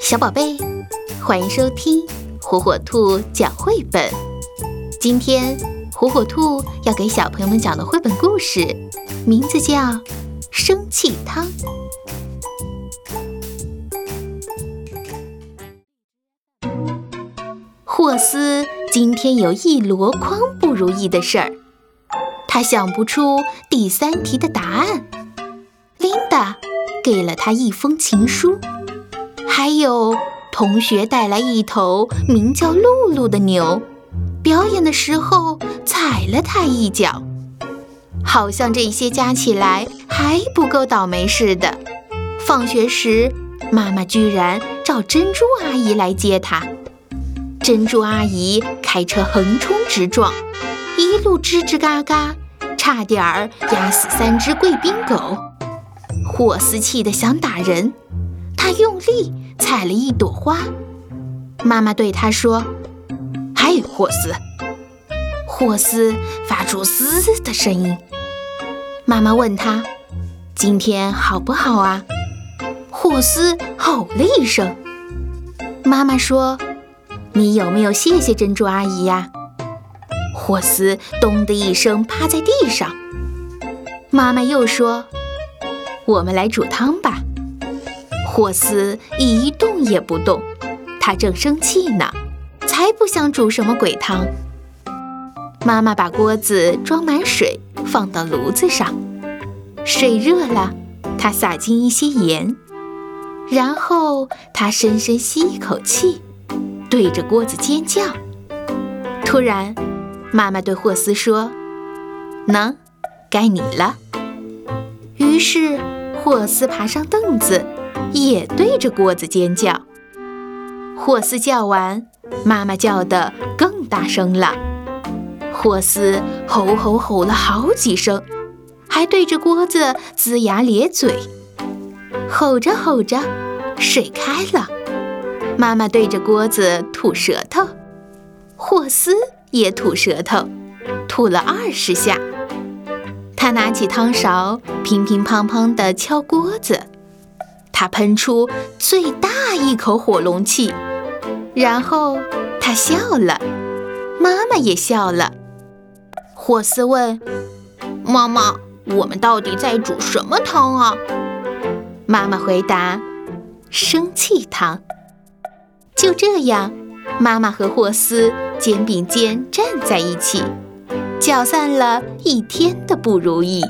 小宝贝，欢迎收听火火兔讲绘本。今天火火兔要给小朋友们讲的绘本故事，名字叫《生气汤》。霍斯今天有一箩筐不如意的事儿，他想不出第三题的答案。琳达给了他一封情书。还有同学带来一头名叫露露的牛，表演的时候踩了它一脚，好像这些加起来还不够倒霉似的。放学时，妈妈居然找珍珠阿姨来接他。珍珠阿姨开车横冲直撞，一路吱吱嘎嘎，差点儿压死三只贵宾狗。霍斯气得想打人，他用力。采了一朵花，妈妈对他说：“嗨，霍斯。”霍斯发出嘶的声音。妈妈问他：“今天好不好啊？”霍斯吼了一声。妈妈说：“你有没有谢谢珍珠阿姨呀？”霍斯咚的一声趴在地上。妈妈又说：“我们来煮汤吧。”霍斯一动也不动，他正生气呢，才不想煮什么鬼汤。妈妈把锅子装满水，放到炉子上，水热了，她撒进一些盐，然后她深深吸一口气，对着锅子尖叫。突然，妈妈对霍斯说：“能，该你了。”于是霍斯爬上凳子。也对着锅子尖叫。霍斯叫完，妈妈叫得更大声了。霍斯吼吼吼了好几声，还对着锅子龇牙咧嘴。吼着吼着，水开了。妈妈对着锅子吐舌头，霍斯也吐舌头，吐了二十下。他拿起汤勺，乒乒乓乓地敲锅子。他喷出最大一口火龙气，然后他笑了，妈妈也笑了。霍斯问：“妈妈，我们到底在煮什么汤啊？”妈妈回答：“生气汤。”就这样，妈妈和霍斯肩并肩站在一起，搅散了一天的不如意。